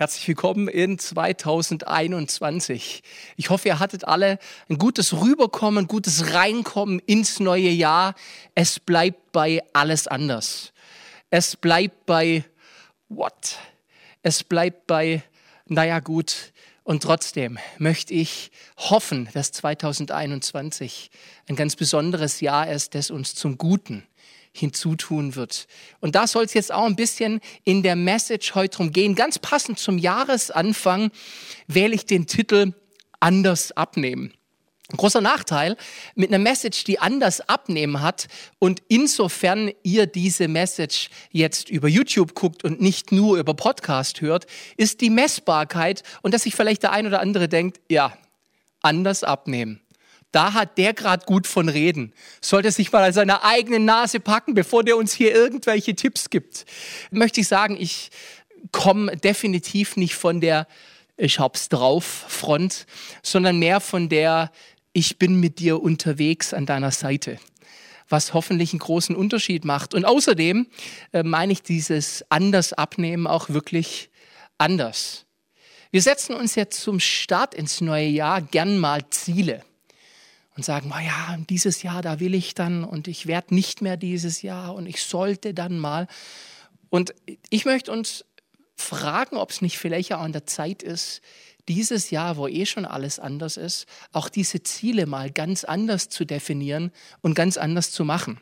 Herzlich willkommen in 2021. Ich hoffe, ihr hattet alle ein gutes Rüberkommen, ein gutes Reinkommen ins neue Jahr. Es bleibt bei alles anders. Es bleibt bei what? Es bleibt bei, naja gut. Und trotzdem möchte ich hoffen, dass 2021 ein ganz besonderes Jahr ist, das uns zum Guten hinzutun wird. Und da soll es jetzt auch ein bisschen in der Message heute drum gehen. Ganz passend zum Jahresanfang wähle ich den Titel Anders abnehmen. Ein großer Nachteil mit einer Message, die anders abnehmen hat und insofern ihr diese Message jetzt über YouTube guckt und nicht nur über Podcast hört, ist die Messbarkeit und dass sich vielleicht der ein oder andere denkt, ja, anders abnehmen. Da hat der gerade gut von reden. Sollte sich mal an seiner eigenen Nase packen, bevor der uns hier irgendwelche Tipps gibt. Möchte ich sagen, ich komme definitiv nicht von der ich hab's drauf Front, sondern mehr von der ich bin mit dir unterwegs an deiner Seite was hoffentlich einen großen Unterschied macht. Und außerdem äh, meine ich dieses anders abnehmen auch wirklich anders. Wir setzen uns jetzt zum Start ins neue Jahr gern mal Ziele und sagen, ja, dieses Jahr, da will ich dann und ich werde nicht mehr dieses Jahr und ich sollte dann mal. Und ich möchte uns fragen, ob es nicht vielleicht auch an der Zeit ist, dieses Jahr, wo eh schon alles anders ist, auch diese Ziele mal ganz anders zu definieren und ganz anders zu machen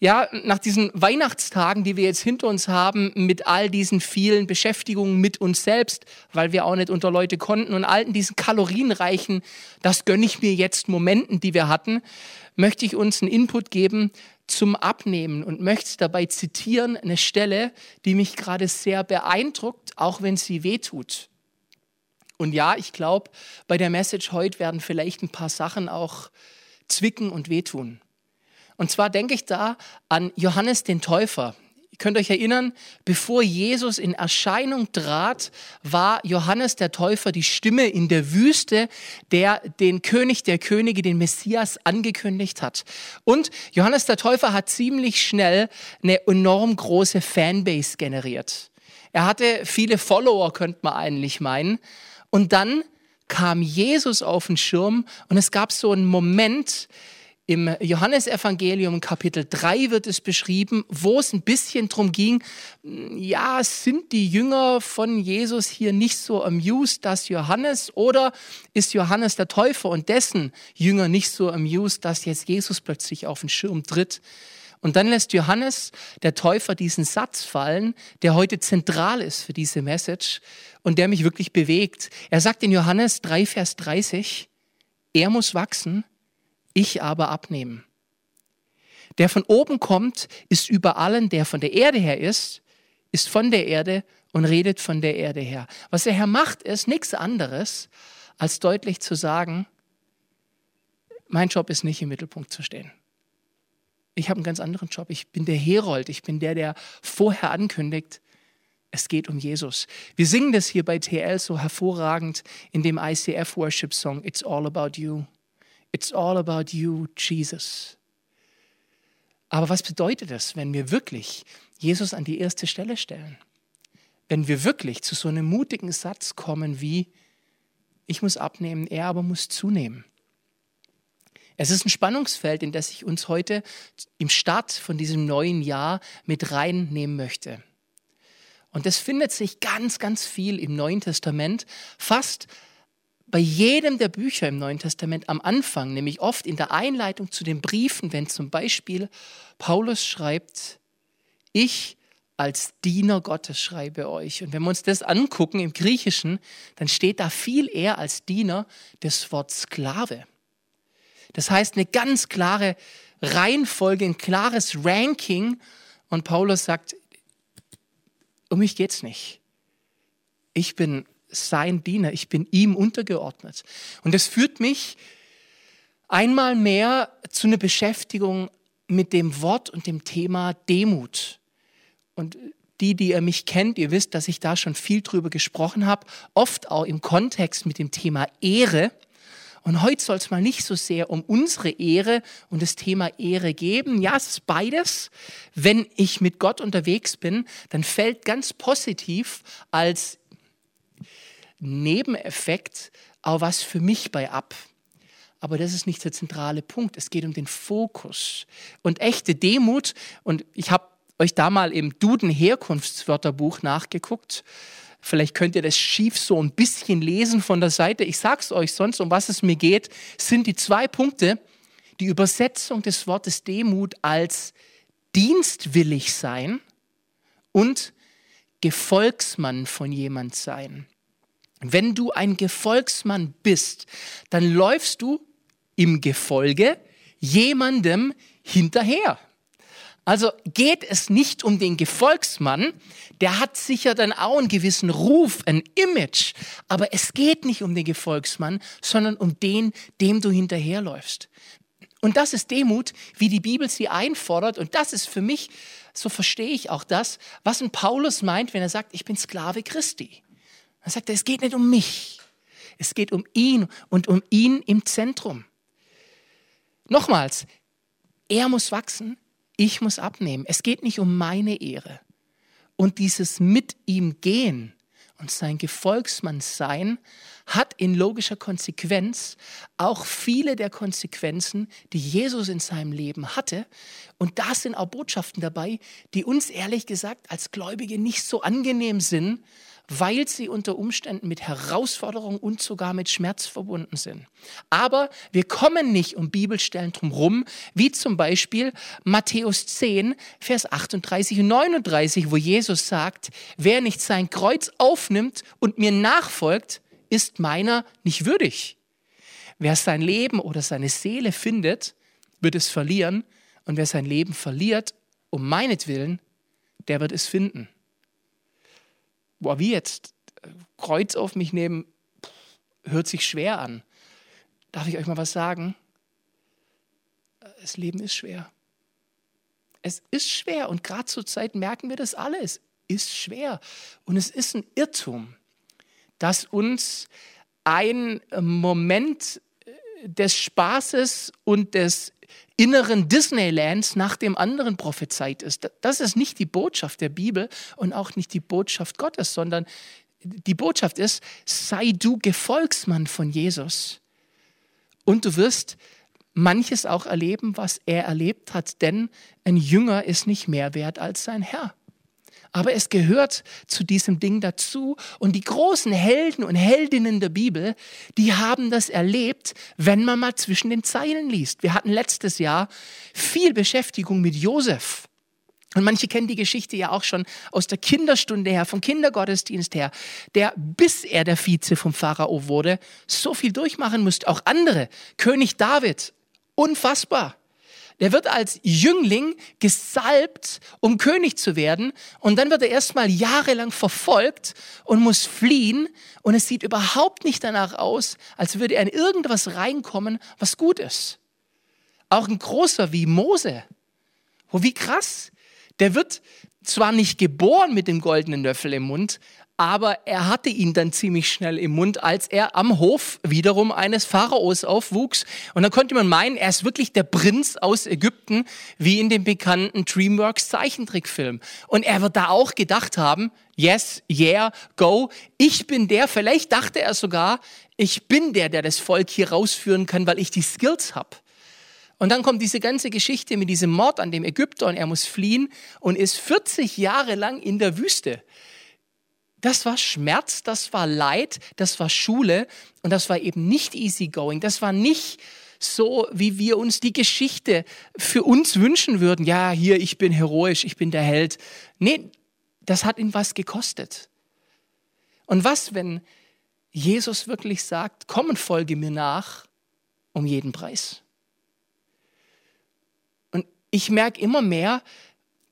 ja, nach diesen Weihnachtstagen, die wir jetzt hinter uns haben, mit all diesen vielen Beschäftigungen mit uns selbst, weil wir auch nicht unter Leute konnten und all diesen kalorienreichen, das gönne ich mir jetzt Momenten, die wir hatten, möchte ich uns einen Input geben zum Abnehmen und möchte dabei zitieren eine Stelle, die mich gerade sehr beeindruckt, auch wenn sie wehtut. Und ja, ich glaube, bei der Message heute werden vielleicht ein paar Sachen auch zwicken und wehtun. Und zwar denke ich da an Johannes den Täufer. Ihr könnt euch erinnern, bevor Jesus in Erscheinung trat, war Johannes der Täufer die Stimme in der Wüste, der den König der Könige, den Messias, angekündigt hat. Und Johannes der Täufer hat ziemlich schnell eine enorm große Fanbase generiert. Er hatte viele Follower, könnte man eigentlich meinen. Und dann kam Jesus auf den Schirm und es gab so einen Moment, im Johannesevangelium Kapitel 3 wird es beschrieben, wo es ein bisschen drum ging, ja, sind die Jünger von Jesus hier nicht so amused, dass Johannes oder ist Johannes der Täufer und dessen Jünger nicht so amused, dass jetzt Jesus plötzlich auf den Schirm tritt? Und dann lässt Johannes der Täufer diesen Satz fallen, der heute zentral ist für diese Message und der mich wirklich bewegt. Er sagt in Johannes 3, Vers 30, er muss wachsen, ich aber abnehmen. Der von oben kommt, ist über allen, der von der Erde her ist, ist von der Erde und redet von der Erde her. Was der Herr macht, ist nichts anderes, als deutlich zu sagen, mein Job ist nicht im Mittelpunkt zu stehen. Ich habe einen ganz anderen Job. Ich bin der Herold. Ich bin der, der vorher ankündigt, es geht um Jesus. Wir singen das hier bei TL so hervorragend in dem ICF Worship Song, It's All About You. It's all about you, Jesus. Aber was bedeutet das, wenn wir wirklich Jesus an die erste Stelle stellen? Wenn wir wirklich zu so einem mutigen Satz kommen wie, ich muss abnehmen, er aber muss zunehmen. Es ist ein Spannungsfeld, in das ich uns heute im Start von diesem neuen Jahr mit reinnehmen möchte. Und das findet sich ganz, ganz viel im Neuen Testament, fast bei jedem der Bücher im Neuen Testament am Anfang, nämlich oft in der Einleitung zu den Briefen, wenn zum Beispiel Paulus schreibt, ich als Diener Gottes schreibe euch. Und wenn wir uns das angucken im Griechischen, dann steht da viel eher als Diener das Wort Sklave. Das heißt eine ganz klare Reihenfolge, ein klares Ranking. Und Paulus sagt, um mich geht's nicht. Ich bin sein Diener, ich bin ihm untergeordnet. Und das führt mich einmal mehr zu einer Beschäftigung mit dem Wort und dem Thema Demut. Und die, die ihr mich kennt, ihr wisst, dass ich da schon viel drüber gesprochen habe, oft auch im Kontext mit dem Thema Ehre. Und heute soll es mal nicht so sehr um unsere Ehre und das Thema Ehre geben. Ja, es ist beides. Wenn ich mit Gott unterwegs bin, dann fällt ganz positiv als Nebeneffekt auch was für mich bei ab. Aber das ist nicht der zentrale Punkt. Es geht um den Fokus. Und echte Demut, und ich habe euch da mal im Duden Herkunftswörterbuch nachgeguckt. Vielleicht könnt ihr das schief so ein bisschen lesen von der Seite. Ich sag's euch sonst, um was es mir geht, sind die zwei Punkte. Die Übersetzung des Wortes Demut als dienstwillig sein und Gefolgsmann von jemand sein. Wenn du ein Gefolgsmann bist, dann läufst du im Gefolge jemandem hinterher. Also geht es nicht um den Gefolgsmann, der hat sicher dann auch einen gewissen Ruf, ein Image, aber es geht nicht um den Gefolgsmann, sondern um den, dem du hinterherläufst. Und das ist Demut, wie die Bibel sie einfordert und das ist für mich, so verstehe ich auch das, was ein Paulus meint, wenn er sagt, ich bin Sklave Christi. Er sagt, es geht nicht um mich, es geht um ihn und um ihn im Zentrum. Nochmals, er muss wachsen, ich muss abnehmen. Es geht nicht um meine Ehre. Und dieses mit ihm gehen und sein Gefolgsmann sein hat in logischer Konsequenz auch viele der Konsequenzen, die Jesus in seinem Leben hatte. Und da sind auch Botschaften dabei, die uns ehrlich gesagt als Gläubige nicht so angenehm sind, weil sie unter Umständen mit Herausforderungen und sogar mit Schmerz verbunden sind. Aber wir kommen nicht um Bibelstellen drumherum, wie zum Beispiel Matthäus 10, Vers 38 und 39, wo Jesus sagt, wer nicht sein Kreuz aufnimmt und mir nachfolgt, ist meiner nicht würdig. Wer sein Leben oder seine Seele findet, wird es verlieren. Und wer sein Leben verliert, um meinetwillen, der wird es finden boah, wie jetzt? Kreuz auf mich nehmen, hört sich schwer an. Darf ich euch mal was sagen? Das Leben ist schwer. Es ist schwer und gerade zur Zeit merken wir das alle. Es ist schwer und es ist ein Irrtum, dass uns ein Moment des Spaßes und des inneren Disneylands nach dem anderen prophezeit ist. Das ist nicht die Botschaft der Bibel und auch nicht die Botschaft Gottes, sondern die Botschaft ist, sei du Gefolgsmann von Jesus. Und du wirst manches auch erleben, was er erlebt hat, denn ein Jünger ist nicht mehr wert als sein Herr. Aber es gehört zu diesem Ding dazu. Und die großen Helden und Heldinnen der Bibel, die haben das erlebt, wenn man mal zwischen den Zeilen liest. Wir hatten letztes Jahr viel Beschäftigung mit Josef. Und manche kennen die Geschichte ja auch schon aus der Kinderstunde her, vom Kindergottesdienst her, der bis er der Vize vom Pharao wurde, so viel durchmachen musste. Auch andere, König David, unfassbar. Der wird als Jüngling gesalbt, um König zu werden. Und dann wird er erstmal jahrelang verfolgt und muss fliehen. Und es sieht überhaupt nicht danach aus, als würde er in irgendwas reinkommen, was gut ist. Auch ein großer wie Mose. Oh, wie krass. Der wird zwar nicht geboren mit dem goldenen Löffel im Mund, aber er hatte ihn dann ziemlich schnell im Mund, als er am Hof wiederum eines Pharaos aufwuchs. Und dann konnte man meinen, er ist wirklich der Prinz aus Ägypten, wie in dem bekannten DreamWorks Zeichentrickfilm. Und er wird da auch gedacht haben, yes, yeah, go, ich bin der, vielleicht dachte er sogar, ich bin der, der das Volk hier rausführen kann, weil ich die Skills habe. Und dann kommt diese ganze Geschichte mit diesem Mord an dem Ägypter und er muss fliehen und ist 40 Jahre lang in der Wüste. Das war Schmerz, das war Leid, das war Schule und das war eben nicht easygoing. Das war nicht so, wie wir uns die Geschichte für uns wünschen würden. Ja, hier, ich bin heroisch, ich bin der Held. Nee, das hat ihn was gekostet. Und was, wenn Jesus wirklich sagt, komm und folge mir nach um jeden Preis? Und ich merke immer mehr,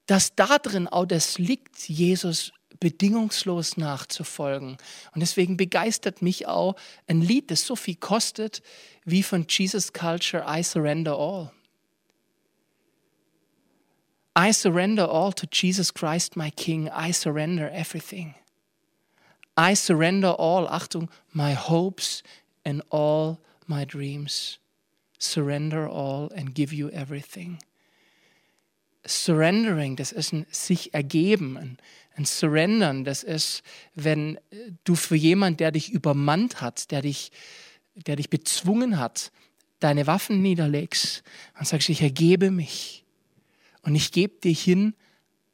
dass da drin auch das liegt, Jesus bedingungslos nachzufolgen. Und deswegen begeistert mich auch ein Lied, das so viel kostet, wie von Jesus Culture, I Surrender All. I surrender all to Jesus Christ, my King. I surrender everything. I surrender all, Achtung, my hopes and all my dreams. Surrender all and give you everything. Surrendering, das ist ein sich ergeben, ein, Ein Surrendern, das ist, wenn du für jemanden, der dich übermannt hat, der dich, der dich bezwungen hat, deine Waffen niederlegst und sagst, ich ergebe mich und ich gebe dir hin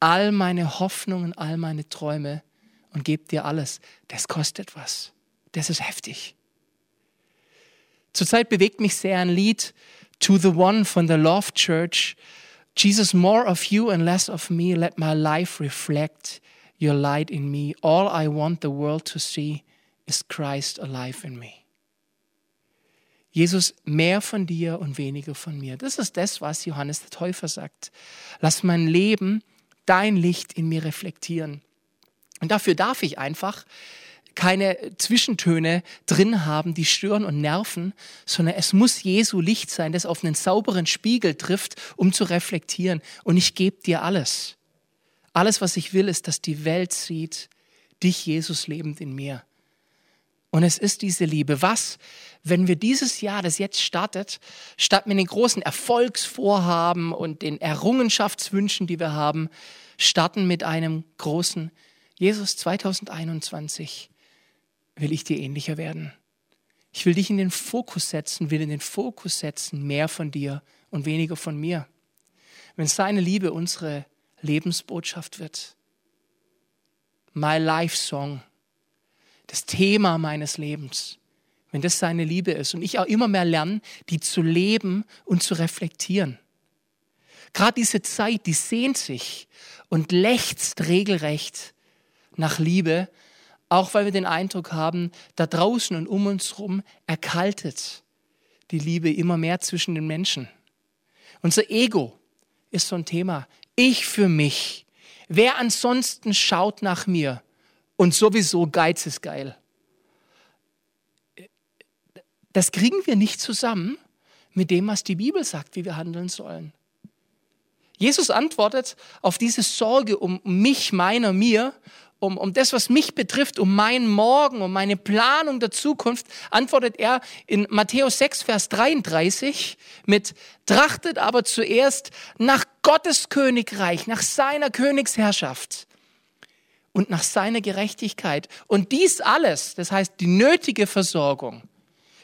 all meine Hoffnungen, all meine Träume und gebe dir alles. Das kostet was. Das ist heftig. Zurzeit bewegt mich sehr ein Lied To the One von the Love Church. Jesus, more of you and less of me. Let my life reflect your light in me. All I want the world to see is Christ alive in me. Jesus, mehr von dir und weniger von mir. Das ist das, was Johannes der Täufer sagt. Lass mein Leben, dein Licht in mir reflektieren. Und dafür darf ich einfach keine Zwischentöne drin haben, die stören und nerven, sondern es muss Jesu Licht sein, das auf einen sauberen Spiegel trifft, um zu reflektieren. Und ich gebe dir alles. Alles, was ich will, ist, dass die Welt sieht, dich, Jesus, lebend in mir. Und es ist diese Liebe. Was, wenn wir dieses Jahr, das jetzt startet, statt mit den großen Erfolgsvorhaben und den Errungenschaftswünschen, die wir haben, starten mit einem großen Jesus 2021 will ich dir ähnlicher werden. Ich will dich in den Fokus setzen, will in den Fokus setzen, mehr von dir und weniger von mir. Wenn seine Liebe unsere Lebensbotschaft wird, my life song, das Thema meines Lebens, wenn das seine Liebe ist und ich auch immer mehr lerne, die zu leben und zu reflektieren. Gerade diese Zeit, die sehnt sich und lechzt regelrecht nach Liebe, auch weil wir den Eindruck haben, da draußen und um uns herum erkaltet die Liebe immer mehr zwischen den Menschen. Unser Ego ist so ein Thema. Ich für mich. Wer ansonsten schaut nach mir und sowieso Geiz ist geil. Das kriegen wir nicht zusammen mit dem, was die Bibel sagt, wie wir handeln sollen. Jesus antwortet auf diese Sorge um mich, meiner, mir um, um das, was mich betrifft, um meinen Morgen, um meine Planung der Zukunft, antwortet er in Matthäus 6, Vers 33 mit, trachtet aber zuerst nach Gottes Königreich, nach seiner Königsherrschaft und nach seiner Gerechtigkeit. Und dies alles, das heißt die nötige Versorgung,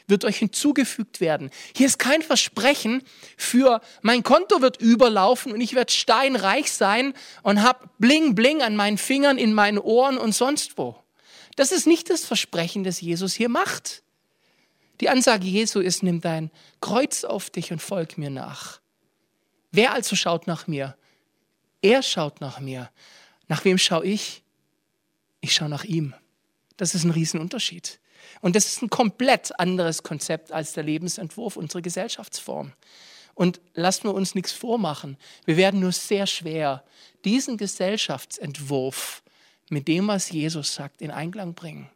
wird euch hinzugefügt werden. Hier ist kein Versprechen für mein Konto wird überlaufen und ich werde steinreich sein und habe bling bling an meinen Fingern, in meinen Ohren und sonst wo. Das ist nicht das Versprechen, das Jesus hier macht. Die Ansage Jesu ist, nimm dein Kreuz auf dich und folg mir nach. Wer also schaut nach mir? Er schaut nach mir. Nach wem schaue ich? Ich schaue nach ihm. Das ist ein Riesenunterschied. Und das ist ein komplett anderes Konzept als der Lebensentwurf unserer Gesellschaftsform. Und lasst wir uns nichts vormachen. Wir werden nur sehr schwer diesen Gesellschaftsentwurf mit dem, was Jesus sagt, in Einklang bringen.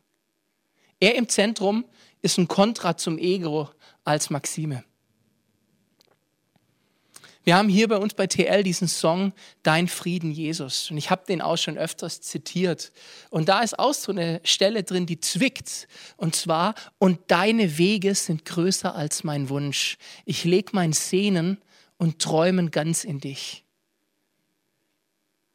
Er im Zentrum ist ein Kontra zum Ego als Maxime. Wir haben hier bei uns bei TL diesen Song Dein Frieden Jesus und ich habe den auch schon öfters zitiert und da ist auch so eine Stelle drin, die zwickt und zwar und deine Wege sind größer als mein Wunsch. Ich leg mein Sehnen und Träumen ganz in dich.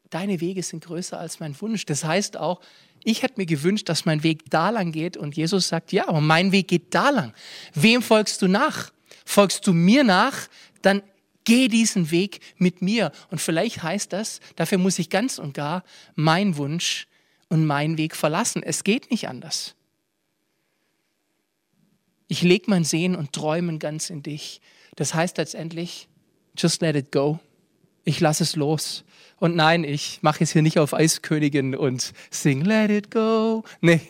Deine Wege sind größer als mein Wunsch. Das heißt auch, ich hätte mir gewünscht, dass mein Weg da lang geht und Jesus sagt, ja, aber mein Weg geht da lang. Wem folgst du nach? Folgst du mir nach, dann Geh diesen Weg mit mir. Und vielleicht heißt das, dafür muss ich ganz und gar meinen Wunsch und meinen Weg verlassen. Es geht nicht anders. Ich lege mein Sehen und Träumen ganz in dich. Das heißt letztendlich, just let it go. Ich lasse es los. Und nein, ich mache es hier nicht auf Eiskönigin und sing Let it go. Nee,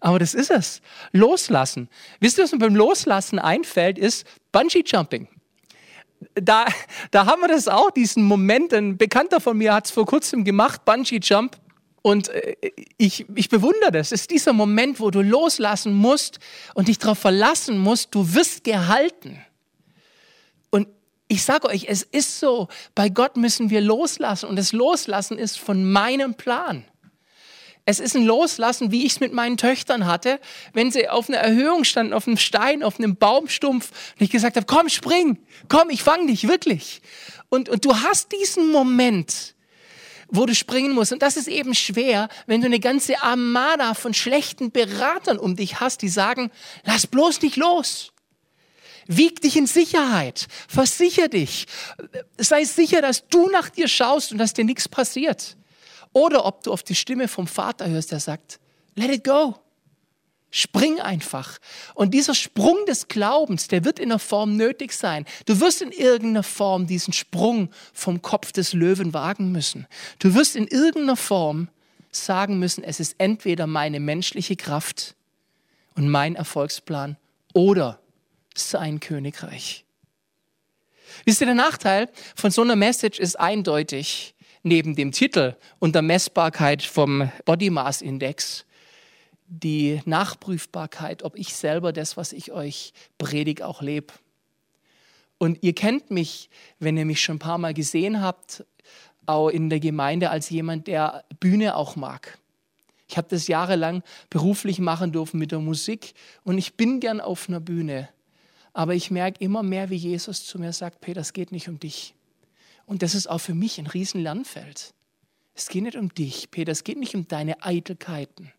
aber das ist es. Loslassen. Wisst ihr, was mir beim Loslassen einfällt, ist Bungee Jumping da, da haben wir das auch, diesen Moment. Ein Bekannter von mir hat es vor kurzem gemacht, Bungee Jump. Und äh, ich, ich bewundere das. Es ist dieser Moment, wo du loslassen musst und dich darauf verlassen musst, du wirst gehalten. Und ich sage euch, es ist so, bei Gott müssen wir loslassen. Und das Loslassen ist von meinem Plan. Es ist ein Loslassen, wie ich es mit meinen Töchtern hatte, wenn sie auf einer Erhöhung standen, auf einem Stein, auf einem Baumstumpf und ich gesagt habe, komm, spring, komm, ich fange dich wirklich. Und, und du hast diesen Moment, wo du springen musst. Und das ist eben schwer, wenn du eine ganze Armada von schlechten Beratern um dich hast, die sagen, lass bloß nicht los. Wieg dich in Sicherheit. Versicher dich. Sei sicher, dass du nach dir schaust und dass dir nichts passiert. Oder ob du auf die Stimme vom Vater hörst, der sagt, let it go. Spring einfach. Und dieser Sprung des Glaubens, der wird in einer Form nötig sein. Du wirst in irgendeiner Form diesen Sprung vom Kopf des Löwen wagen müssen. Du wirst in irgendeiner Form sagen müssen, es ist entweder meine menschliche Kraft und mein Erfolgsplan oder sein Königreich. Wisst ihr, der Nachteil von so einer Message ist eindeutig, neben dem Titel und der Messbarkeit vom Body Mass Index, die Nachprüfbarkeit, ob ich selber das, was ich euch predige, auch lebe. Und ihr kennt mich, wenn ihr mich schon ein paar Mal gesehen habt, auch in der Gemeinde als jemand, der Bühne auch mag. Ich habe das jahrelang beruflich machen dürfen mit der Musik und ich bin gern auf einer Bühne. Aber ich merke immer mehr, wie Jesus zu mir sagt, Peter, es geht nicht um dich. Und das ist auch für mich ein riesen Lernfeld. Es geht nicht um dich, Peter, es geht nicht um deine Eitelkeiten.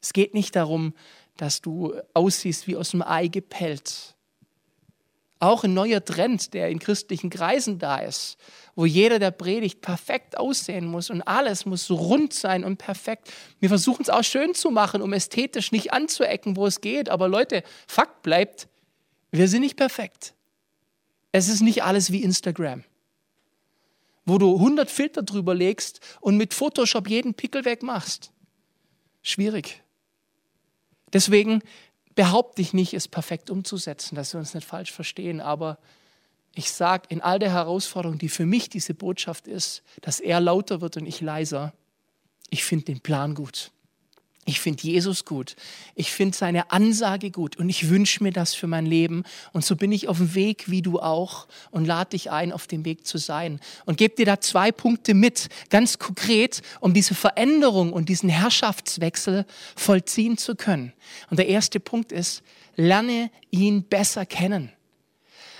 Es geht nicht darum, dass du aussiehst wie aus dem Ei gepellt. Auch ein neuer Trend, der in christlichen Kreisen da ist, wo jeder, der predigt, perfekt aussehen muss und alles muss rund sein und perfekt. Wir versuchen es auch schön zu machen, um ästhetisch nicht anzuecken, wo es geht. Aber Leute, Fakt bleibt, wir sind nicht perfekt. Es ist nicht alles wie Instagram, wo du 100 Filter drüber legst und mit Photoshop jeden Pickel wegmachst. Schwierig. Deswegen behaupte ich nicht, es perfekt umzusetzen, dass wir uns nicht falsch verstehen, aber ich sage, in all der Herausforderung, die für mich diese Botschaft ist, dass er lauter wird und ich leiser, ich finde den Plan gut. Ich finde Jesus gut. Ich finde seine Ansage gut und ich wünsche mir das für mein Leben. Und so bin ich auf dem Weg, wie du auch, und lade dich ein, auf dem Weg zu sein. Und gebe dir da zwei Punkte mit, ganz konkret, um diese Veränderung und diesen Herrschaftswechsel vollziehen zu können. Und der erste Punkt ist, lerne ihn besser kennen.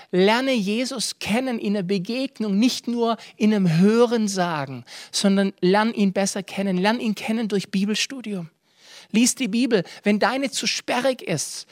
Lerne Jesus kennen in der Begegnung, nicht nur in einem Hören sagen, sondern lerne ihn besser kennen. Lerne ihn kennen durch Bibelstudium. Lies die Bibel. Wenn deine zu sperrig ist,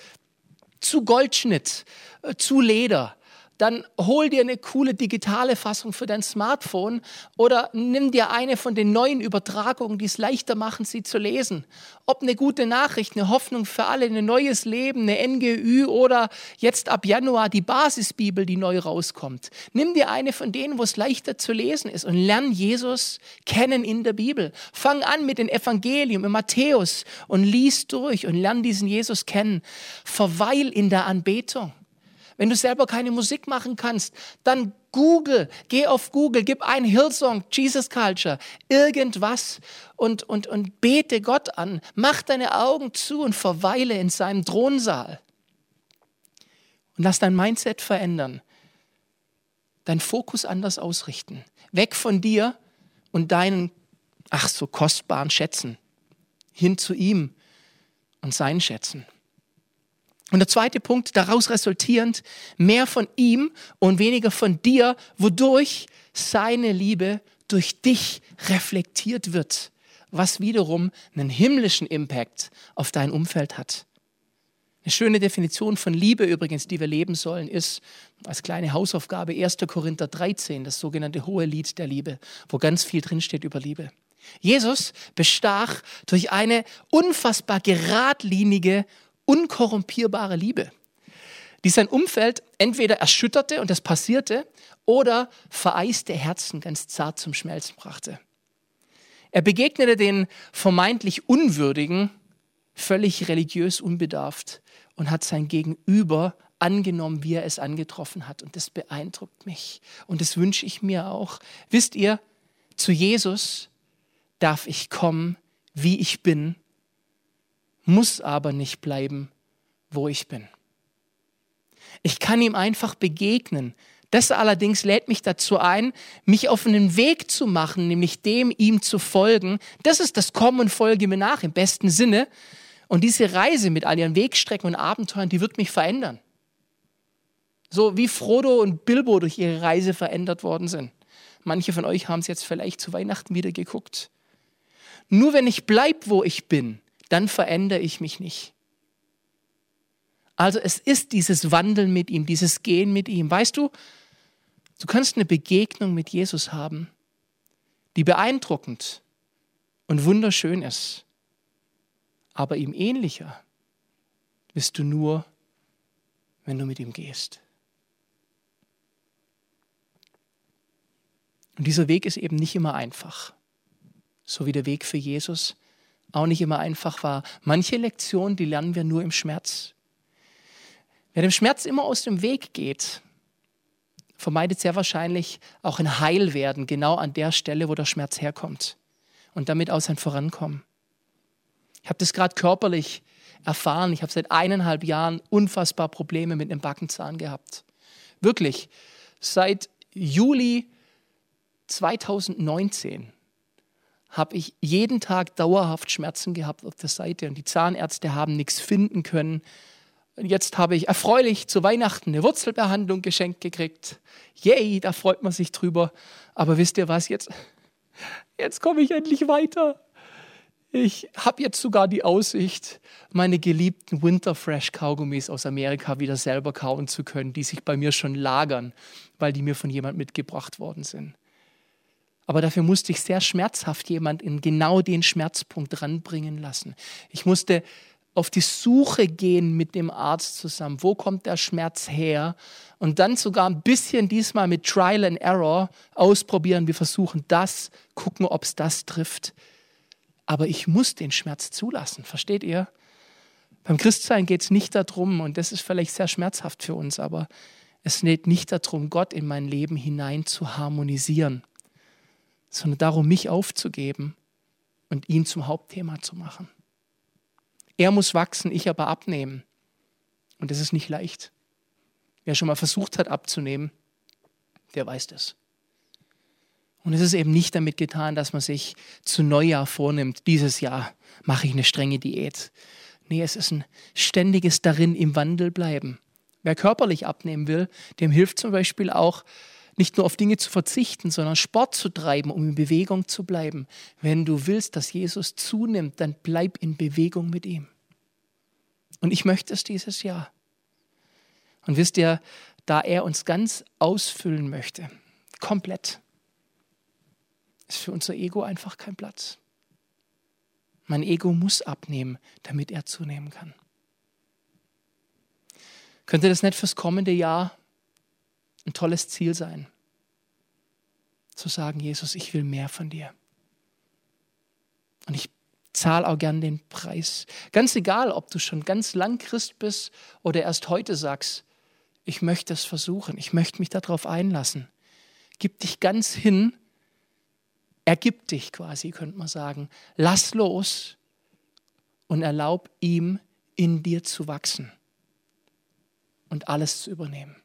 zu Goldschnitt, äh, zu Leder, dann hol dir eine coole digitale Fassung für dein Smartphone oder nimm dir eine von den neuen Übertragungen, die es leichter machen, sie zu lesen. Ob eine gute Nachricht, eine Hoffnung für alle, ein neues Leben, eine NGÜ oder jetzt ab Januar die Basisbibel, die neu rauskommt. Nimm dir eine von denen, wo es leichter zu lesen ist und lern Jesus kennen in der Bibel. Fang an mit dem Evangelium in Matthäus und lies durch und lern diesen Jesus kennen. Verweil in der Anbetung. Wenn du selber keine Musik machen kannst, dann Google, geh auf Google, gib ein Hillsong, Jesus Culture, irgendwas und, und, und bete Gott an. Mach deine Augen zu und verweile in seinem Thronsaal. Und lass dein Mindset verändern. Dein Fokus anders ausrichten. Weg von dir und deinen, ach so kostbaren Schätzen. Hin zu ihm und seinen Schätzen. Und der zweite Punkt, daraus resultierend, mehr von ihm und weniger von dir, wodurch seine Liebe durch dich reflektiert wird, was wiederum einen himmlischen Impact auf dein Umfeld hat. Eine schöne Definition von Liebe übrigens, die wir leben sollen, ist als kleine Hausaufgabe 1. Korinther 13, das sogenannte hohe Lied der Liebe, wo ganz viel drinsteht über Liebe. Jesus bestach durch eine unfassbar geradlinige unkorrumpierbare Liebe, die sein Umfeld entweder erschütterte und das passierte oder vereiste Herzen ganz zart zum Schmelzen brachte. Er begegnete den vermeintlich Unwürdigen völlig religiös unbedarft und hat sein Gegenüber angenommen, wie er es angetroffen hat. Und das beeindruckt mich. Und das wünsche ich mir auch. Wisst ihr, zu Jesus darf ich kommen, wie ich bin muss aber nicht bleiben, wo ich bin. Ich kann ihm einfach begegnen. Das allerdings lädt mich dazu ein, mich auf einen Weg zu machen, nämlich dem ihm zu folgen. Das ist das Kommen und Folge mir nach im besten Sinne. Und diese Reise mit all ihren Wegstrecken und Abenteuern, die wird mich verändern. So wie Frodo und Bilbo durch ihre Reise verändert worden sind. Manche von euch haben es jetzt vielleicht zu Weihnachten wieder geguckt. Nur wenn ich bleibe, wo ich bin, dann verändere ich mich nicht. Also es ist dieses Wandeln mit ihm, dieses Gehen mit ihm. Weißt du, du kannst eine Begegnung mit Jesus haben, die beeindruckend und wunderschön ist. Aber ihm ähnlicher bist du nur, wenn du mit ihm gehst. Und dieser Weg ist eben nicht immer einfach. So wie der Weg für Jesus auch nicht immer einfach war. Manche Lektionen, die lernen wir nur im Schmerz. Wer dem Schmerz immer aus dem Weg geht, vermeidet sehr wahrscheinlich auch ein Heilwerden genau an der Stelle, wo der Schmerz herkommt und damit auch sein Vorankommen. Ich habe das gerade körperlich erfahren. Ich habe seit eineinhalb Jahren unfassbar Probleme mit einem Backenzahn gehabt. Wirklich. Seit Juli 2019 habe ich jeden Tag dauerhaft Schmerzen gehabt auf der Seite und die Zahnärzte haben nichts finden können. Jetzt habe ich erfreulich zu Weihnachten eine Wurzelbehandlung geschenkt gekriegt. Yay, da freut man sich drüber. Aber wisst ihr was, jetzt, jetzt komme ich endlich weiter. Ich habe jetzt sogar die Aussicht, meine geliebten Winterfresh Kaugummis aus Amerika wieder selber kauen zu können, die sich bei mir schon lagern, weil die mir von jemand mitgebracht worden sind. Aber dafür musste ich sehr schmerzhaft jemand in genau den Schmerzpunkt ranbringen lassen. Ich musste auf die Suche gehen mit dem Arzt zusammen. Wo kommt der Schmerz her? Und dann sogar ein bisschen diesmal mit Trial and Error ausprobieren. Wir versuchen das, gucken, ob es das trifft. Aber ich muss den Schmerz zulassen, versteht ihr? Beim Christsein geht es nicht darum, und das ist vielleicht sehr schmerzhaft für uns, aber es geht nicht darum, Gott in mein Leben hinein zu harmonisieren sondern darum, mich aufzugeben und ihn zum Hauptthema zu machen. Er muss wachsen, ich aber abnehmen. Und das ist nicht leicht. Wer schon mal versucht hat abzunehmen, der weiß das. Und es ist eben nicht damit getan, dass man sich zu Neujahr vornimmt, dieses Jahr mache ich eine strenge Diät. Nee, es ist ein ständiges darin im Wandel bleiben. Wer körperlich abnehmen will, dem hilft zum Beispiel auch nicht nur auf Dinge zu verzichten, sondern Sport zu treiben, um in Bewegung zu bleiben. Wenn du willst, dass Jesus zunimmt, dann bleib in Bewegung mit ihm. Und ich möchte es dieses Jahr. Und wisst ihr, da er uns ganz ausfüllen möchte, komplett, ist für unser Ego einfach kein Platz. Mein Ego muss abnehmen, damit er zunehmen kann. Könnte das nicht fürs kommende Jahr ein tolles Ziel sein. Zu sagen, Jesus, ich will mehr von dir. Und ich zahle auch gern den Preis. Ganz egal, ob du schon ganz lang Christ bist oder erst heute sagst, ich möchte es versuchen, ich möchte mich darauf einlassen. Gib dich ganz hin, ergib dich quasi, könnte man sagen. Lass los und erlaub ihm, in dir zu wachsen und alles zu übernehmen.